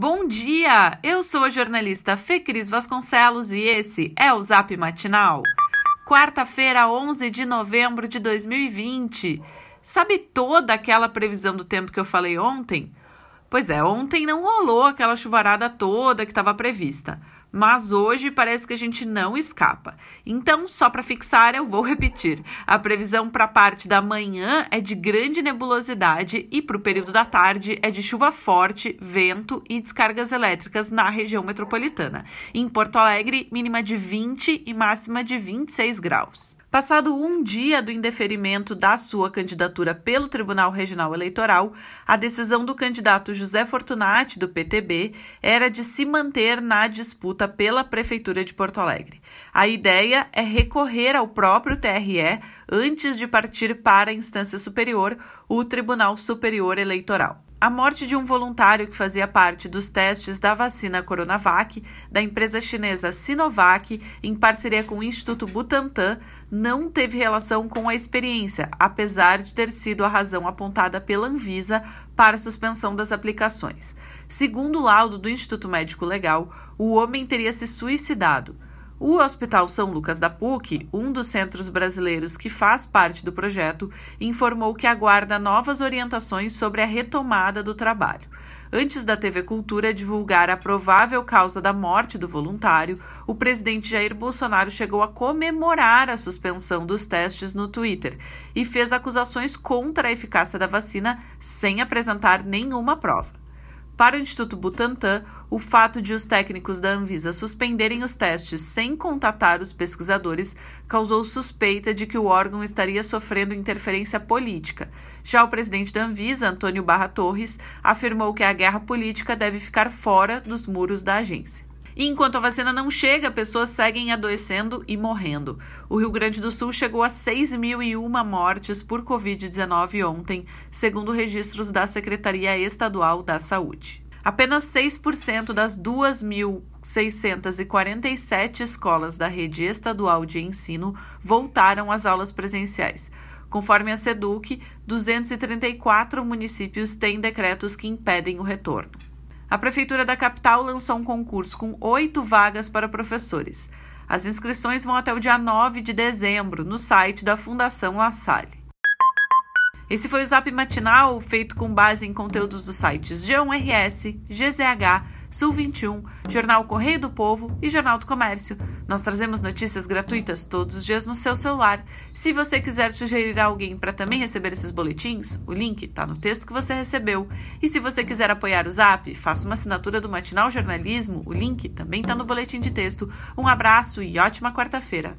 Bom dia! Eu sou a jornalista Fê Cris Vasconcelos e esse é o Zap Matinal. Quarta-feira, 11 de novembro de 2020. Sabe toda aquela previsão do tempo que eu falei ontem? Pois é, ontem não rolou aquela chuvarada toda que estava prevista mas hoje parece que a gente não escapa. Então, só para fixar, eu vou repetir. A previsão para a parte da manhã é de grande nebulosidade e para o período da tarde é de chuva forte, vento e descargas elétricas na região metropolitana. Em Porto Alegre, mínima de 20 e máxima de 26 graus. Passado um dia do indeferimento da sua candidatura pelo Tribunal Regional Eleitoral, a decisão do candidato José Fortunati, do PTB, era de se manter na disputa pela Prefeitura de Porto Alegre. A ideia é recorrer ao próprio TRE antes de partir para a instância superior, o Tribunal Superior Eleitoral. A morte de um voluntário que fazia parte dos testes da vacina Coronavac da empresa chinesa Sinovac, em parceria com o Instituto Butantan, não teve relação com a experiência, apesar de ter sido a razão apontada pela Anvisa para a suspensão das aplicações. Segundo o laudo do Instituto Médico Legal, o homem teria se suicidado. O Hospital São Lucas da PUC, um dos centros brasileiros que faz parte do projeto, informou que aguarda novas orientações sobre a retomada do trabalho. Antes da TV Cultura divulgar a provável causa da morte do voluntário, o presidente Jair Bolsonaro chegou a comemorar a suspensão dos testes no Twitter e fez acusações contra a eficácia da vacina sem apresentar nenhuma prova. Para o Instituto Butantan, o fato de os técnicos da Anvisa suspenderem os testes sem contatar os pesquisadores causou suspeita de que o órgão estaria sofrendo interferência política. Já o presidente da Anvisa, Antônio Barra Torres, afirmou que a guerra política deve ficar fora dos muros da agência. E enquanto a vacina não chega, pessoas seguem adoecendo e morrendo. O Rio Grande do Sul chegou a 6.001 mortes por Covid-19 ontem, segundo registros da Secretaria Estadual da Saúde. Apenas 6% das 2.647 escolas da rede estadual de ensino voltaram às aulas presenciais. Conforme a SEDUC, 234 municípios têm decretos que impedem o retorno. A Prefeitura da capital lançou um concurso com oito vagas para professores. As inscrições vão até o dia 9 de dezembro no site da Fundação La Salle. Esse foi o Zap Matinal, feito com base em conteúdos dos sites G1RS, GZH, Sul 21, Jornal Correio do Povo e Jornal do Comércio. Nós trazemos notícias gratuitas todos os dias no seu celular. Se você quiser sugerir alguém para também receber esses boletins, o link está no texto que você recebeu. E se você quiser apoiar o Zap, faça uma assinatura do Matinal Jornalismo, o link também está no boletim de texto. Um abraço e ótima quarta-feira.